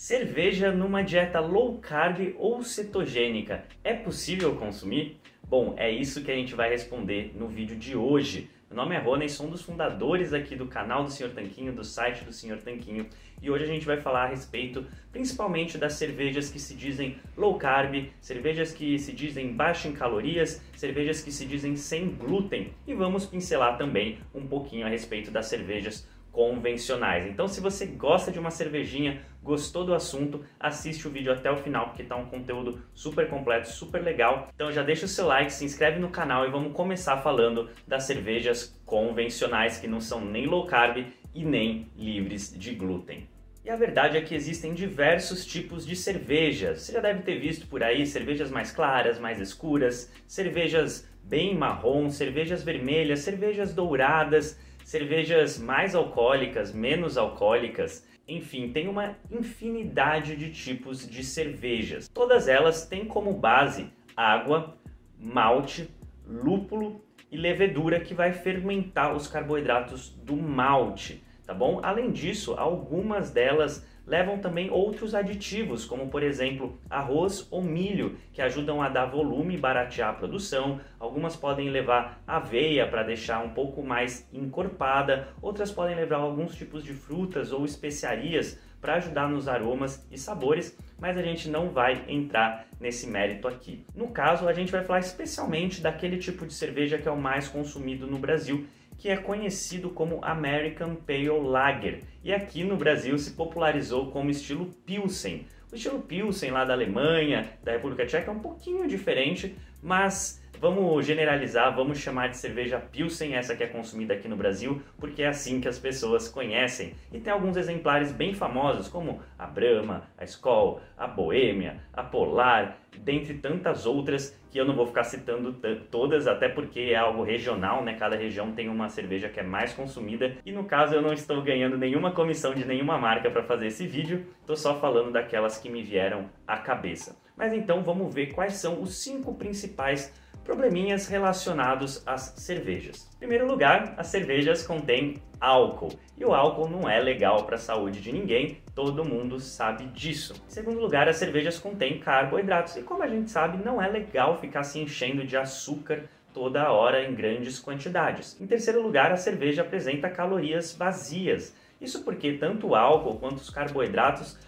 Cerveja numa dieta low carb ou cetogênica é possível consumir? Bom, é isso que a gente vai responder no vídeo de hoje. Meu nome é Rony, sou um dos fundadores aqui do canal do Senhor Tanquinho, do site do Senhor Tanquinho, e hoje a gente vai falar a respeito principalmente das cervejas que se dizem low carb, cervejas que se dizem baixa em calorias, cervejas que se dizem sem glúten, e vamos pincelar também um pouquinho a respeito das cervejas convencionais. Então, se você gosta de uma cervejinha, gostou do assunto, assiste o vídeo até o final, porque está um conteúdo super completo, super legal. Então já deixa o seu like, se inscreve no canal e vamos começar falando das cervejas convencionais, que não são nem low carb e nem livres de glúten. E a verdade é que existem diversos tipos de cervejas. Você já deve ter visto por aí cervejas mais claras, mais escuras, cervejas bem marrom, cervejas vermelhas, cervejas douradas, cervejas mais alcoólicas, menos alcoólicas, enfim, tem uma infinidade de tipos de cervejas. Todas elas têm como base água, malte, lúpulo e levedura que vai fermentar os carboidratos do malte, tá bom? Além disso, algumas delas levam também outros aditivos, como por exemplo arroz ou milho, que ajudam a dar volume e baratear a produção. Algumas podem levar aveia para deixar um pouco mais encorpada, outras podem levar alguns tipos de frutas ou especiarias para ajudar nos aromas e sabores, mas a gente não vai entrar nesse mérito aqui. No caso, a gente vai falar especialmente daquele tipo de cerveja que é o mais consumido no Brasil, que é conhecido como American Pale Lager e aqui no Brasil se popularizou como estilo Pilsen. O estilo Pilsen lá da Alemanha, da República Tcheca é um pouquinho diferente, mas Vamos generalizar, vamos chamar de cerveja Pilsen, essa que é consumida aqui no Brasil, porque é assim que as pessoas conhecem. E tem alguns exemplares bem famosos, como a Brahma, a Skol, a Boêmia, a Polar, dentre tantas outras que eu não vou ficar citando todas, até porque é algo regional, né? Cada região tem uma cerveja que é mais consumida. E no caso eu não estou ganhando nenhuma comissão de nenhuma marca para fazer esse vídeo, estou só falando daquelas que me vieram à cabeça. Mas então vamos ver quais são os cinco principais probleminhas relacionados às cervejas. Em primeiro lugar, as cervejas contêm álcool. E o álcool não é legal para a saúde de ninguém, todo mundo sabe disso. Em segundo lugar, as cervejas contêm carboidratos. E como a gente sabe, não é legal ficar se enchendo de açúcar toda hora em grandes quantidades. Em terceiro lugar, a cerveja apresenta calorias vazias. Isso porque tanto o álcool quanto os carboidratos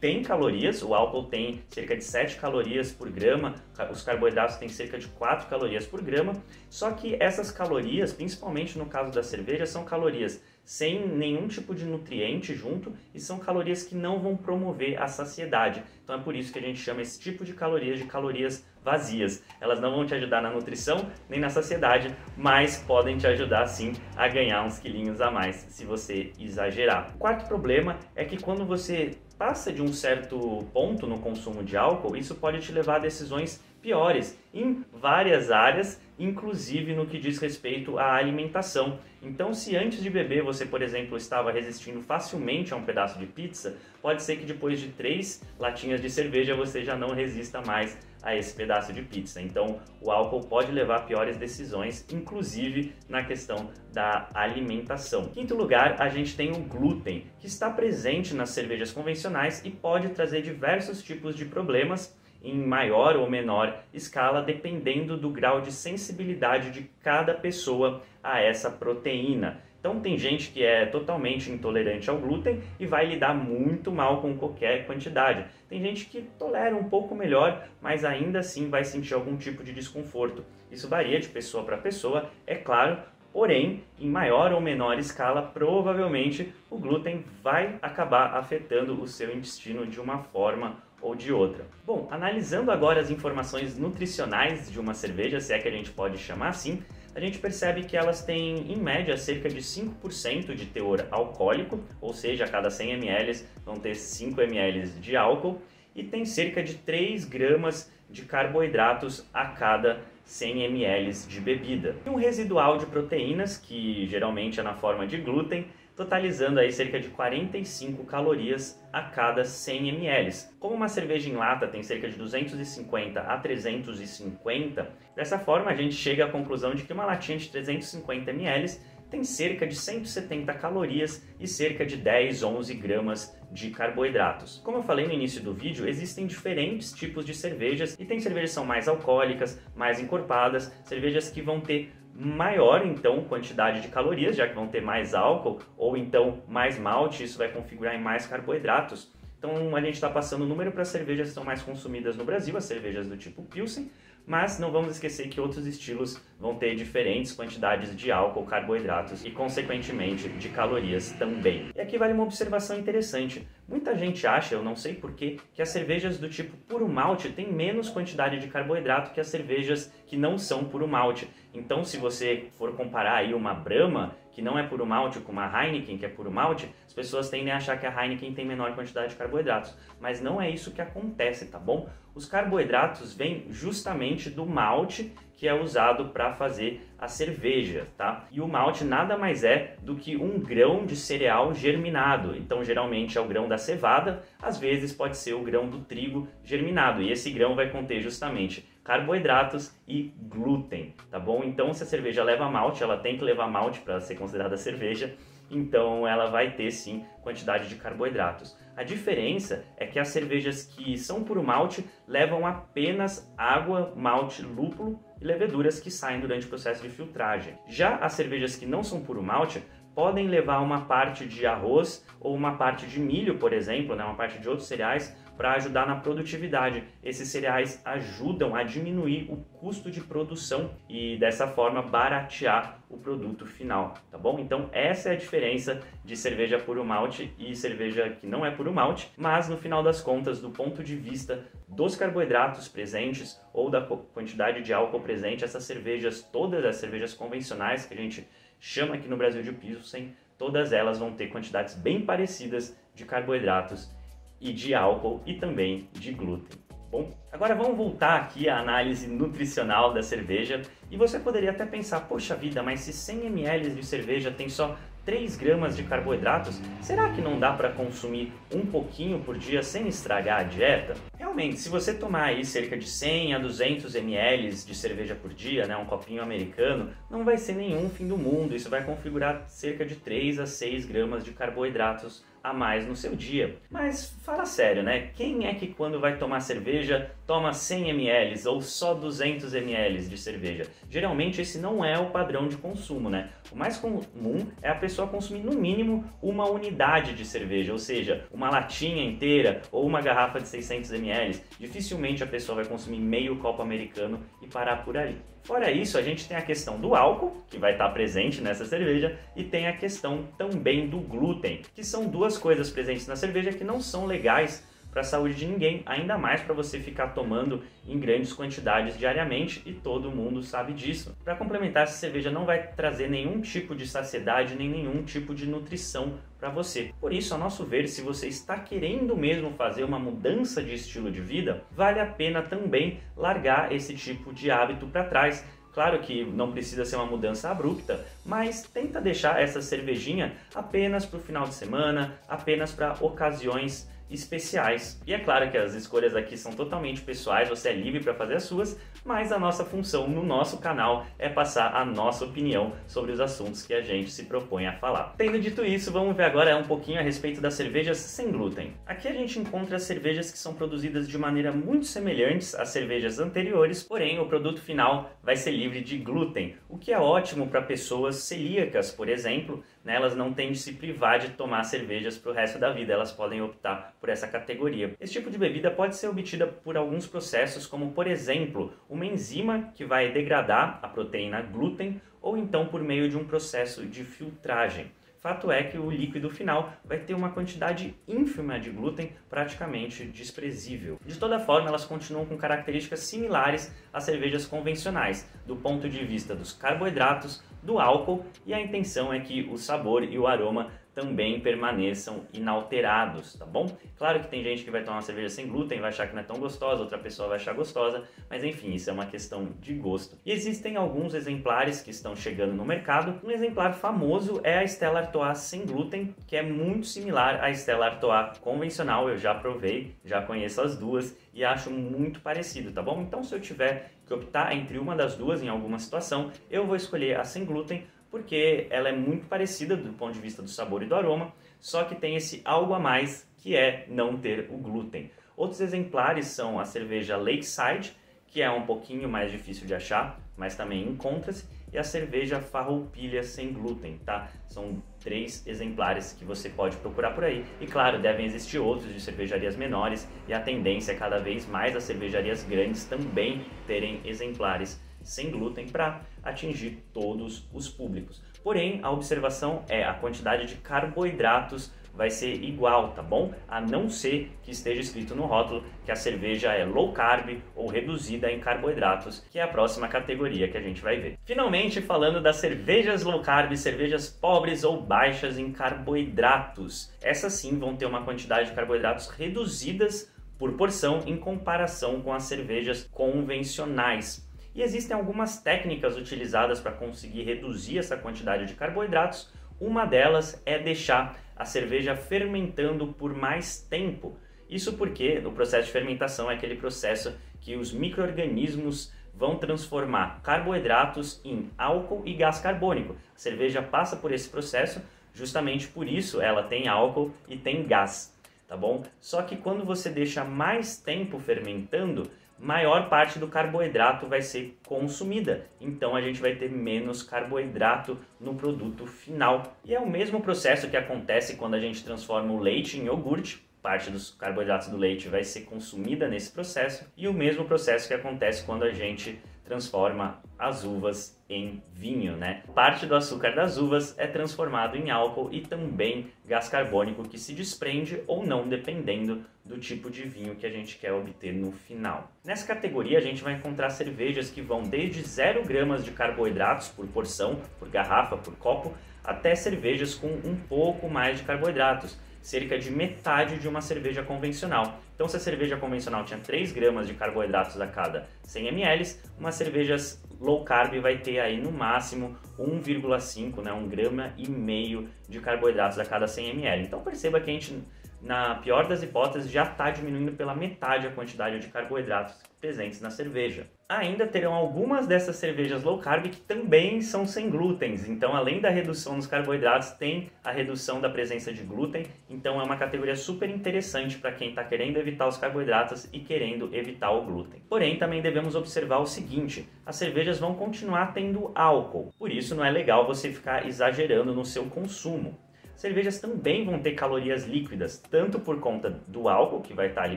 tem calorias, o álcool tem cerca de 7 calorias por grama, os carboidratos têm cerca de 4 calorias por grama, só que essas calorias, principalmente no caso da cerveja, são calorias sem nenhum tipo de nutriente junto e são calorias que não vão promover a saciedade. Então é por isso que a gente chama esse tipo de calorias de calorias vazias. Elas não vão te ajudar na nutrição nem na saciedade, mas podem te ajudar sim a ganhar uns quilinhos a mais se você exagerar. O quarto problema é que quando você passa de um certo ponto no consumo de álcool, isso pode te levar a decisões piores em várias áreas, inclusive no que diz respeito à alimentação. Então, se antes de beber você, por exemplo, estava resistindo facilmente a um pedaço de pizza, pode ser que depois de três latinhas de cerveja você já não resista mais a esse pedaço de pizza. Então, o álcool pode levar a piores decisões, inclusive na questão da alimentação. Em quinto lugar, a gente tem o glúten, que está presente nas cervejas convencionais e pode trazer diversos tipos de problemas em maior ou menor escala, dependendo do grau de sensibilidade de cada pessoa a essa proteína. Então tem gente que é totalmente intolerante ao glúten e vai lidar muito mal com qualquer quantidade. Tem gente que tolera um pouco melhor, mas ainda assim vai sentir algum tipo de desconforto. Isso varia de pessoa para pessoa, é claro, porém, em maior ou menor escala, provavelmente o glúten vai acabar afetando o seu intestino de uma forma ou de outra. Bom, analisando agora as informações nutricionais de uma cerveja, se é que a gente pode chamar assim, a gente percebe que elas têm, em média, cerca de 5% de teor alcoólico, ou seja, a cada 100 ml vão ter 5 ml de álcool, e tem cerca de 3 gramas de carboidratos a cada 100 ml de bebida. E um residual de proteínas, que geralmente é na forma de glúten, totalizando aí cerca de 45 calorias a cada 100 ml. Como uma cerveja em lata tem cerca de 250 a 350, dessa forma a gente chega à conclusão de que uma latinha de 350 ml tem cerca de 170 calorias e cerca de 10, 11 gramas de carboidratos. Como eu falei no início do vídeo, existem diferentes tipos de cervejas e tem cervejas que são mais alcoólicas, mais encorpadas, cervejas que vão ter maior então quantidade de calorias, já que vão ter mais álcool, ou então mais malte, isso vai configurar em mais carboidratos. Então a gente está passando o número para as cervejas que são mais consumidas no Brasil, as cervejas do tipo Pilsen, mas não vamos esquecer que outros estilos vão ter diferentes quantidades de álcool, carboidratos e, consequentemente, de calorias também. E aqui vale uma observação interessante. Muita gente acha, eu não sei porquê, que as cervejas do tipo puro malte têm menos quantidade de carboidrato que as cervejas que não são puro malte. Então, se você for comparar aí uma Brahma, que não é puro malte, com uma Heineken, que é puro malte, as pessoas tendem a achar que a Heineken tem menor quantidade de carboidratos. Mas não é isso que acontece, tá bom? Os carboidratos vêm justamente do malte que é usado para fazer a cerveja, tá? E o malte nada mais é do que um grão de cereal germinado. Então, geralmente é o grão da cevada, às vezes pode ser o grão do trigo germinado. E esse grão vai conter justamente carboidratos e glúten, tá bom? Então, se a cerveja leva malte, ela tem que levar malte para ser considerada cerveja então ela vai ter sim quantidade de carboidratos. A diferença é que as cervejas que são puro malte levam apenas água, malte, lúpulo e leveduras que saem durante o processo de filtragem. Já as cervejas que não são puro malte podem levar uma parte de arroz ou uma parte de milho, por exemplo, né, uma parte de outros cereais para ajudar na produtividade. Esses cereais ajudam a diminuir o custo de produção e dessa forma baratear o produto final, tá bom? Então essa é a diferença de cerveja puro malte e cerveja que não é puro malte, mas no final das contas, do ponto de vista dos carboidratos presentes ou da quantidade de álcool presente, essas cervejas, todas as cervejas convencionais que a gente chama aqui no Brasil de Pilsen, todas elas vão ter quantidades bem parecidas de carboidratos e de álcool e também de glúten. Bom, agora vamos voltar aqui à análise nutricional da cerveja e você poderia até pensar, poxa vida, mas se 100 ml de cerveja tem só 3 gramas de carboidratos, será que não dá para consumir um pouquinho por dia sem estragar a dieta? Realmente, se você tomar aí cerca de 100 a 200 ml de cerveja por dia, né, um copinho americano, não vai ser nenhum fim do mundo, isso vai configurar cerca de 3 a 6 gramas de carboidratos a mais no seu dia. Mas fala sério, né? Quem é que quando vai tomar cerveja toma 100 ml ou só 200 ml de cerveja? Geralmente esse não é o padrão de consumo, né? O mais comum é a pessoa consumir no mínimo uma unidade de cerveja, ou seja, uma latinha inteira ou uma garrafa de 600 ml. Dificilmente a pessoa vai consumir meio copo americano e parar por ali. Fora isso, a gente tem a questão do álcool, que vai estar presente nessa cerveja, e tem a questão também do glúten, que são duas coisas presentes na cerveja que não são legais para a saúde de ninguém, ainda mais para você ficar tomando em grandes quantidades diariamente e todo mundo sabe disso. Para complementar, essa cerveja não vai trazer nenhum tipo de saciedade nem nenhum tipo de nutrição para você. Por isso, a nosso ver, se você está querendo mesmo fazer uma mudança de estilo de vida, vale a pena também largar esse tipo de hábito para trás. Claro que não precisa ser uma mudança abrupta, mas tenta deixar essa cervejinha apenas para o final de semana, apenas para ocasiões especiais. E é claro que as escolhas aqui são totalmente pessoais, você é livre para fazer as suas, mas a nossa função no nosso canal é passar a nossa opinião sobre os assuntos que a gente se propõe a falar. Tendo dito isso, vamos ver agora um pouquinho a respeito das cervejas sem glúten. Aqui a gente encontra cervejas que são produzidas de maneira muito semelhantes às cervejas anteriores, porém o produto final vai ser livre de glúten, o que é ótimo para pessoas celíacas, por exemplo, né, elas não têm de se privar de tomar cervejas para o resto da vida, elas podem optar por essa categoria. Esse tipo de bebida pode ser obtida por alguns processos, como por exemplo, uma enzima que vai degradar a proteína glúten, ou então por meio de um processo de filtragem. Fato é que o líquido final vai ter uma quantidade ínfima de glúten, praticamente desprezível. De toda forma, elas continuam com características similares às cervejas convencionais, do ponto de vista dos carboidratos, do álcool e a intenção é que o sabor e o aroma também permaneçam inalterados, tá bom? Claro que tem gente que vai tomar uma cerveja sem glúten, vai achar que não é tão gostosa, outra pessoa vai achar gostosa, mas enfim, isso é uma questão de gosto. E existem alguns exemplares que estão chegando no mercado. Um exemplar famoso é a Stella Artois sem glúten, que é muito similar à Stella Artois convencional, eu já provei, já conheço as duas e acho muito parecido, tá bom? Então se eu tiver que optar entre uma das duas em alguma situação, eu vou escolher a sem glúten porque ela é muito parecida do ponto de vista do sabor e do aroma, só que tem esse algo a mais que é não ter o glúten. Outros exemplares são a cerveja Lakeside, que é um pouquinho mais difícil de achar, mas também encontra-se, e a cerveja Farroupilha sem glúten, tá? São três exemplares que você pode procurar por aí. E claro, devem existir outros de cervejarias menores e a tendência é cada vez mais as cervejarias grandes também terem exemplares sem glúten para atingir todos os públicos. Porém, a observação é a quantidade de carboidratos vai ser igual, tá bom? A não ser que esteja escrito no rótulo que a cerveja é low carb ou reduzida em carboidratos, que é a próxima categoria que a gente vai ver. Finalmente, falando das cervejas low carb, cervejas pobres ou baixas em carboidratos. Essas sim vão ter uma quantidade de carboidratos reduzidas por porção em comparação com as cervejas convencionais. E existem algumas técnicas utilizadas para conseguir reduzir essa quantidade de carboidratos. Uma delas é deixar a cerveja fermentando por mais tempo. Isso porque o processo de fermentação é aquele processo que os micro-organismos vão transformar carboidratos em álcool e gás carbônico. A cerveja passa por esse processo, justamente por isso ela tem álcool e tem gás, tá bom? Só que quando você deixa mais tempo fermentando, maior parte do carboidrato vai ser consumida. Então a gente vai ter menos carboidrato no produto final. E é o mesmo processo que acontece quando a gente transforma o leite em iogurte. Parte dos carboidratos do leite vai ser consumida nesse processo, e o mesmo processo que acontece quando a gente transforma as uvas em vinho, né? Parte do açúcar das uvas é transformado em álcool e também gás carbônico que se desprende ou não dependendo do tipo de vinho que a gente quer obter no final. Nessa categoria a gente vai encontrar cervejas que vão desde 0 gramas de carboidratos por porção, por garrafa, por copo, até cervejas com um pouco mais de carboidratos, cerca de metade de uma cerveja convencional. Então, se a cerveja convencional tinha 3 gramas de carboidratos a cada 100 ml, uma cerveja low carb vai ter aí no máximo 1,5, né, 1 grama e meio de carboidratos a cada 100 ml. Então, perceba que a gente na pior das hipóteses, já está diminuindo pela metade a quantidade de carboidratos presentes na cerveja. Ainda terão algumas dessas cervejas low carb que também são sem glúten, então além da redução dos carboidratos, tem a redução da presença de glúten, então é uma categoria super interessante para quem está querendo evitar os carboidratos e querendo evitar o glúten. Porém, também devemos observar o seguinte, as cervejas vão continuar tendo álcool, por isso não é legal você ficar exagerando no seu consumo cervejas também vão ter calorias líquidas, tanto por conta do álcool que vai estar ali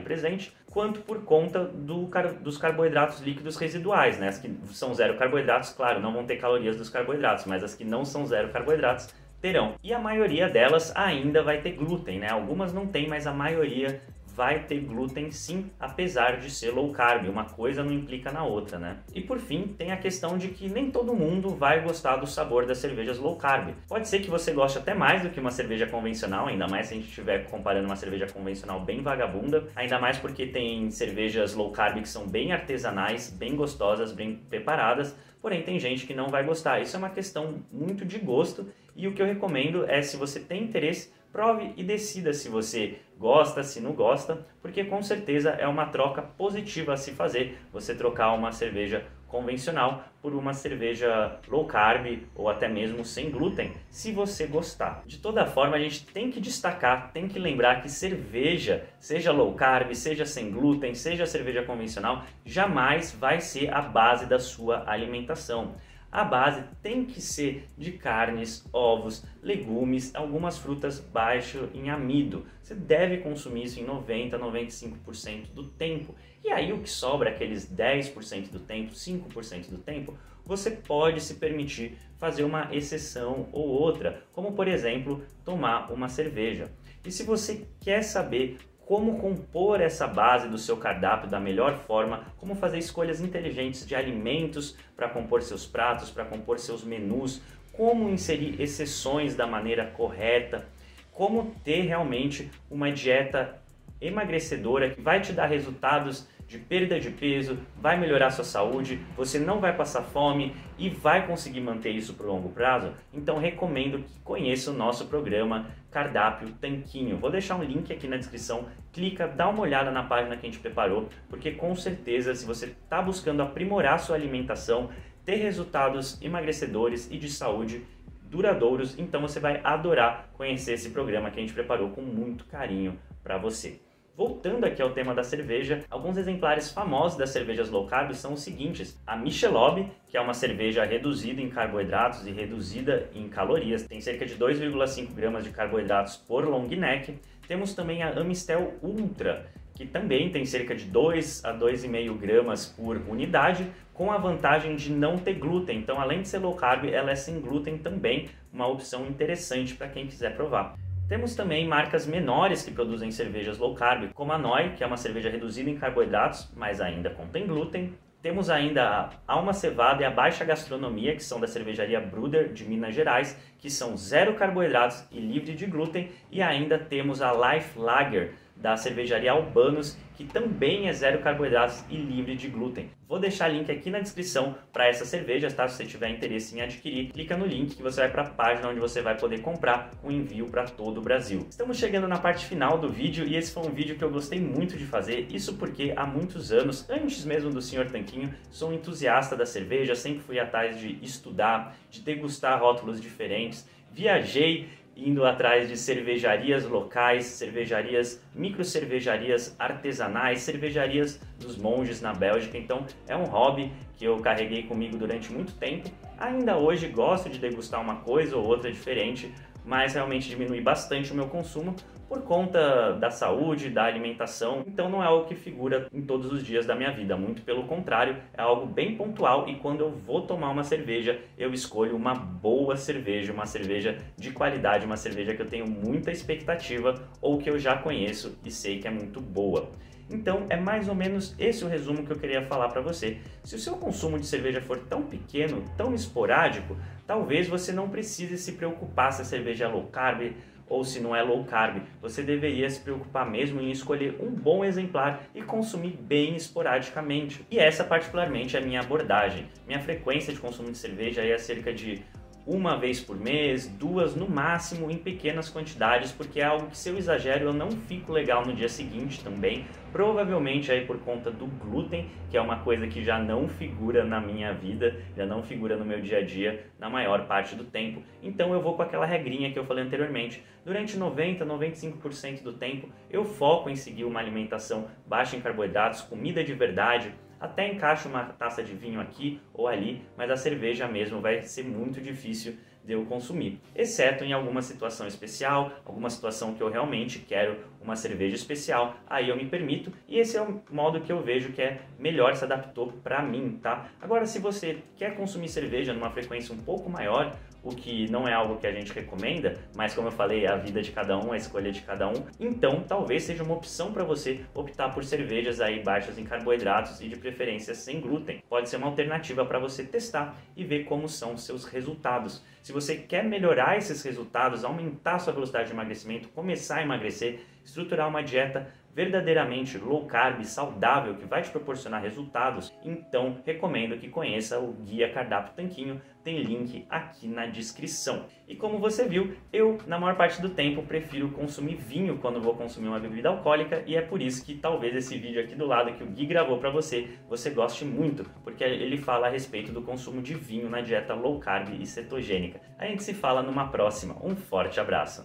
presente, quanto por conta do, dos carboidratos líquidos residuais. Né? As que são zero carboidratos, claro, não vão ter calorias dos carboidratos, mas as que não são zero carboidratos terão. E a maioria delas ainda vai ter glúten, né? Algumas não tem, mas a maioria vai ter glúten sim, apesar de ser low carb. Uma coisa não implica na outra, né? E por fim, tem a questão de que nem todo mundo vai gostar do sabor das cervejas low carb. Pode ser que você goste até mais do que uma cerveja convencional, ainda mais se a gente estiver comparando uma cerveja convencional bem vagabunda, ainda mais porque tem cervejas low carb que são bem artesanais, bem gostosas, bem preparadas, porém tem gente que não vai gostar. Isso é uma questão muito de gosto e o que eu recomendo é se você tem interesse prove e decida se você gosta, se não gosta, porque com certeza é uma troca positiva a se fazer você trocar uma cerveja convencional por uma cerveja low carb ou até mesmo sem glúten, se você gostar. De toda forma, a gente tem que destacar, tem que lembrar que cerveja, seja low carb, seja sem glúten, seja cerveja convencional, jamais vai ser a base da sua alimentação a base tem que ser de carnes, ovos, legumes, algumas frutas baixo em amido. Você deve consumir isso em 90 a 95% do tempo. E aí o que sobra, aqueles 10% do tempo, 5% do tempo, você pode se permitir fazer uma exceção ou outra, como por exemplo, tomar uma cerveja. E se você quer saber como compor essa base do seu cardápio da melhor forma, como fazer escolhas inteligentes de alimentos para compor seus pratos, para compor seus menus, como inserir exceções da maneira correta, como ter realmente uma dieta emagrecedora que vai te dar resultados de perda de peso, vai melhorar sua saúde, você não vai passar fome e vai conseguir manter isso por longo prazo, então recomendo que conheça o nosso programa Cardápio Tanquinho. Vou deixar um link aqui na descrição, clica, dá uma olhada na página que a gente preparou, porque com certeza se você está buscando aprimorar sua alimentação, ter resultados emagrecedores e de saúde, duradouros. Então você vai adorar conhecer esse programa que a gente preparou com muito carinho para você. Voltando aqui ao tema da cerveja, alguns exemplares famosos das cervejas low carb são os seguintes: a Michelob, que é uma cerveja reduzida em carboidratos e reduzida em calorias, tem cerca de 2,5 gramas de carboidratos por long neck. Temos também a Amistel Ultra, que também tem cerca de 2 a 2,5 gramas por unidade, com a vantagem de não ter glúten. Então, além de ser low carb, ela é sem glúten também, uma opção interessante para quem quiser provar. Temos também marcas menores que produzem cervejas low carb, como a Noi, que é uma cerveja reduzida em carboidratos, mas ainda contém glúten. Temos ainda a Alma Cevada e a Baixa Gastronomia, que são da cervejaria Bruder de Minas Gerais, que são zero carboidratos e livre de glúten. E ainda temos a Life Lager, da cervejaria Albanos, que também é zero carboidratos e livre de glúten. Vou deixar link aqui na descrição para essas cervejas, tá? Se você tiver interesse em adquirir, clica no link que você vai para a página onde você vai poder comprar com envio para todo o Brasil. Estamos chegando na parte final do vídeo e esse foi um vídeo que eu gostei muito de fazer, isso porque há muitos anos, antes mesmo do Sr. Tanquinho, sou um entusiasta da cerveja, sempre fui atrás de estudar, de degustar rótulos diferentes, viajei indo atrás de cervejarias locais, cervejarias, micro cervejarias artesanais, cervejarias dos monges na Bélgica. Então é um hobby que eu carreguei comigo durante muito tempo. Ainda hoje gosto de degustar uma coisa ou outra diferente, mas realmente diminui bastante o meu consumo por conta da saúde, da alimentação. Então não é algo que figura em todos os dias da minha vida, muito pelo contrário, é algo bem pontual e quando eu vou tomar uma cerveja, eu escolho uma boa cerveja, uma cerveja de qualidade, uma cerveja que eu tenho muita expectativa ou que eu já conheço e sei que é muito boa. Então é mais ou menos esse o resumo que eu queria falar para você. Se o seu consumo de cerveja for tão pequeno, tão esporádico, talvez você não precise se preocupar se a cerveja é low carb ou se não é low carb. Você deveria se preocupar mesmo em escolher um bom exemplar e consumir bem esporadicamente. E essa particularmente é a minha abordagem. Minha frequência de consumo de cerveja é cerca de uma vez por mês, duas no máximo, em pequenas quantidades, porque é algo que se eu exagero eu não fico legal no dia seguinte também. Provavelmente aí por conta do glúten, que é uma coisa que já não figura na minha vida, já não figura no meu dia a dia na maior parte do tempo. Então eu vou com aquela regrinha que eu falei anteriormente. Durante 90, 95% do tempo eu foco em seguir uma alimentação baixa em carboidratos, comida de verdade, até encaixa uma taça de vinho aqui ou ali, mas a cerveja mesmo vai ser muito difícil de eu consumir, exceto em alguma situação especial, alguma situação que eu realmente quero uma cerveja especial, aí eu me permito e esse é o modo que eu vejo que é melhor se adaptou para mim, tá? Agora, se você quer consumir cerveja numa frequência um pouco maior, o que não é algo que a gente recomenda, mas como eu falei, é a vida de cada um, a escolha de cada um. Então, talvez seja uma opção para você optar por cervejas aí baixas em carboidratos e de preferência sem glúten. Pode ser uma alternativa para você testar e ver como são os seus resultados. Se você quer melhorar esses resultados, aumentar sua velocidade de emagrecimento, começar a emagrecer, estruturar uma dieta verdadeiramente low carb, saudável, que vai te proporcionar resultados, então recomendo que conheça o Guia Cardápio Tanquinho, tem link aqui na descrição. E como você viu, eu, na maior parte do tempo, prefiro consumir vinho quando vou consumir uma bebida alcoólica e é por isso que talvez esse vídeo aqui do lado que o Gui gravou para você, você goste muito, porque ele fala a respeito do consumo de vinho na dieta low carb e cetogênica. A gente se fala numa próxima. Um forte abraço!